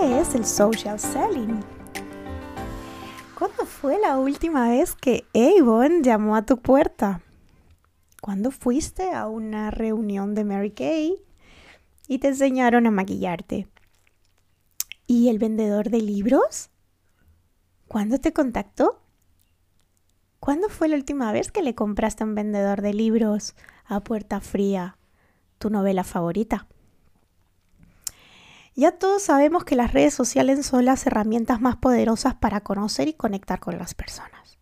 ¿Qué es el social selling? ¿Cuándo fue la última vez que Avon llamó a tu puerta? ¿Cuándo fuiste a una reunión de Mary Kay y te enseñaron a maquillarte? ¿Y el vendedor de libros? ¿Cuándo te contactó? ¿Cuándo fue la última vez que le compraste a un vendedor de libros a puerta fría tu novela favorita? Ya todos sabemos que las redes sociales son las herramientas más poderosas para conocer y conectar con las personas.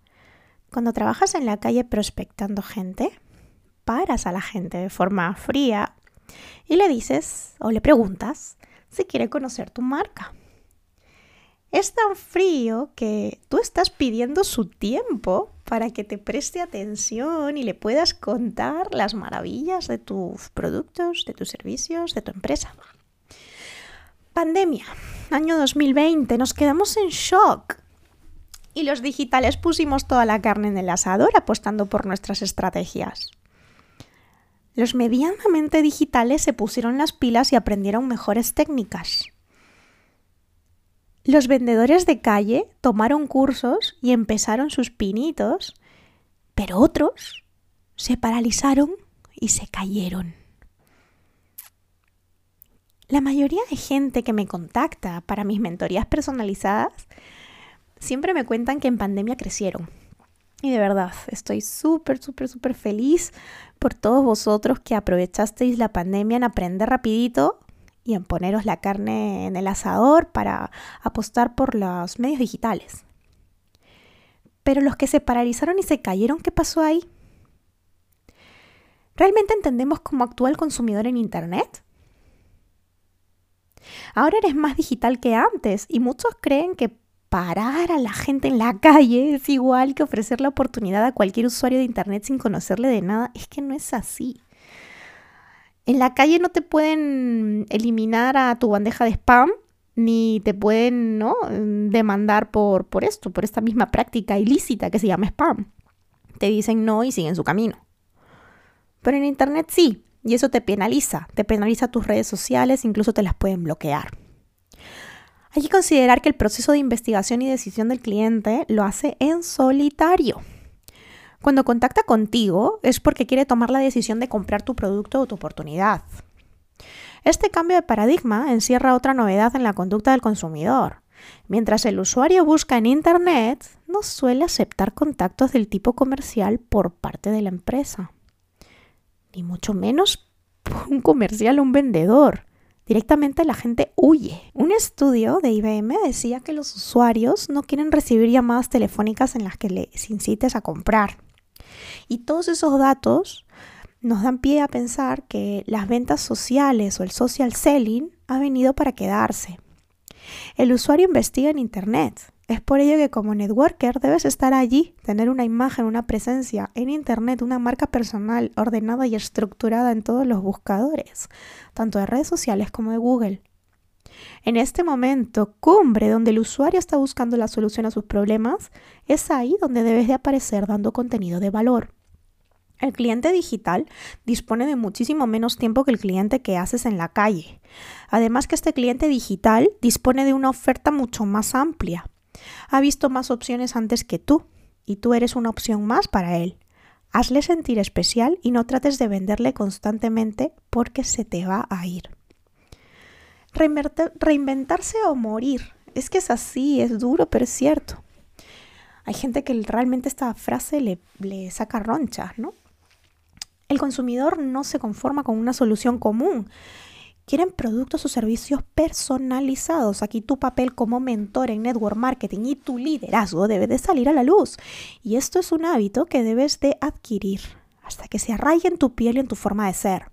Cuando trabajas en la calle prospectando gente, paras a la gente de forma fría y le dices o le preguntas si quiere conocer tu marca. Es tan frío que tú estás pidiendo su tiempo para que te preste atención y le puedas contar las maravillas de tus productos, de tus servicios, de tu empresa. Pandemia, año 2020, nos quedamos en shock. Y los digitales pusimos toda la carne en el asador apostando por nuestras estrategias. Los medianamente digitales se pusieron las pilas y aprendieron mejores técnicas. Los vendedores de calle tomaron cursos y empezaron sus pinitos, pero otros se paralizaron y se cayeron. La mayoría de gente que me contacta para mis mentorías personalizadas siempre me cuentan que en pandemia crecieron. Y de verdad, estoy súper, súper, súper feliz por todos vosotros que aprovechasteis la pandemia en aprender rapidito y en poneros la carne en el asador para apostar por los medios digitales. Pero los que se paralizaron y se cayeron, ¿qué pasó ahí? ¿Realmente entendemos cómo actúa el consumidor en Internet? Ahora eres más digital que antes y muchos creen que parar a la gente en la calle es igual que ofrecer la oportunidad a cualquier usuario de Internet sin conocerle de nada. Es que no es así. En la calle no te pueden eliminar a tu bandeja de spam ni te pueden ¿no? demandar por, por esto, por esta misma práctica ilícita que se llama spam. Te dicen no y siguen su camino. Pero en Internet sí, y eso te penaliza, te penaliza tus redes sociales, incluso te las pueden bloquear. Hay que considerar que el proceso de investigación y decisión del cliente lo hace en solitario. Cuando contacta contigo es porque quiere tomar la decisión de comprar tu producto o tu oportunidad. Este cambio de paradigma encierra otra novedad en la conducta del consumidor. Mientras el usuario busca en Internet, no suele aceptar contactos del tipo comercial por parte de la empresa. Ni mucho menos un comercial o un vendedor directamente la gente huye. Un estudio de IBM decía que los usuarios no quieren recibir llamadas telefónicas en las que les incites a comprar. Y todos esos datos nos dan pie a pensar que las ventas sociales o el social selling ha venido para quedarse. El usuario investiga en Internet, es por ello que como networker debes estar allí, tener una imagen, una presencia en Internet, una marca personal ordenada y estructurada en todos los buscadores, tanto de redes sociales como de Google. En este momento cumbre donde el usuario está buscando la solución a sus problemas, es ahí donde debes de aparecer dando contenido de valor. El cliente digital dispone de muchísimo menos tiempo que el cliente que haces en la calle. Además que este cliente digital dispone de una oferta mucho más amplia ha visto más opciones antes que tú y tú eres una opción más para él. Hazle sentir especial y no trates de venderle constantemente porque se te va a ir. Reinventarse o morir. Es que es así, es duro, pero es cierto. Hay gente que realmente esta frase le, le saca roncha, ¿no? El consumidor no se conforma con una solución común Quieren productos o servicios personalizados. Aquí tu papel como mentor en network marketing y tu liderazgo debe de salir a la luz. Y esto es un hábito que debes de adquirir hasta que se arraigue en tu piel y en tu forma de ser.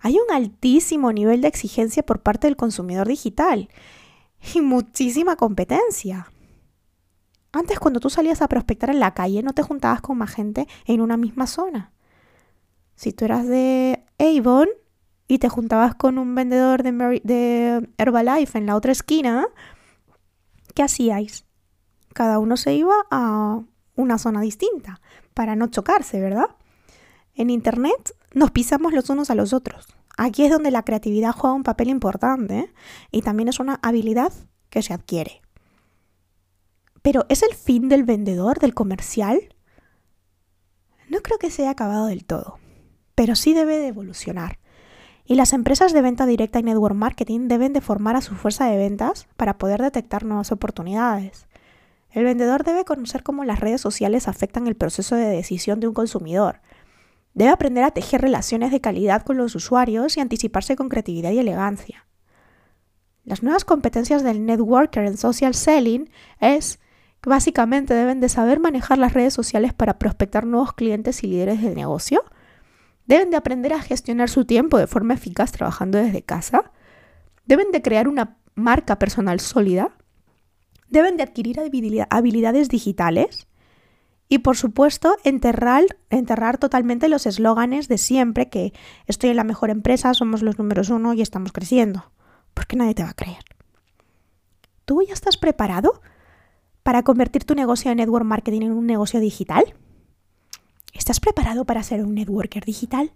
Hay un altísimo nivel de exigencia por parte del consumidor digital y muchísima competencia. Antes cuando tú salías a prospectar en la calle no te juntabas con más gente en una misma zona. Si tú eras de Avon y te juntabas con un vendedor de, Herbalife en la otra esquina, ¿qué hacíais? Cada uno se iba a una zona distinta para no chocarse, ¿verdad? En Internet nos pisamos los unos a los otros. Aquí es donde la creatividad juega un papel importante ¿eh? y también es una habilidad que se adquiere. Pero ¿es el fin del vendedor, del comercial? No creo que se haya acabado del todo, pero sí debe de evolucionar. Y las empresas de venta directa y network marketing deben de formar a su fuerza de ventas para poder detectar nuevas oportunidades. El vendedor debe conocer cómo las redes sociales afectan el proceso de decisión de un consumidor. Debe aprender a tejer relaciones de calidad con los usuarios y anticiparse con creatividad y elegancia. Las nuevas competencias del networker en social selling es que básicamente deben de saber manejar las redes sociales para prospectar nuevos clientes y líderes de negocio, Deben de aprender a gestionar su tiempo de forma eficaz trabajando desde casa. Deben de crear una marca personal sólida. Deben de adquirir habilidades digitales. Y por supuesto, enterrar, totalmente los eslóganes de siempre que estoy en la mejor empresa, somos los números uno y estamos creciendo. Porque nadie te va a creer. ¿Tú ya estás preparado para convertir tu negocio de network marketing en un negocio digital? ¿Estás preparado para ser un networker digital?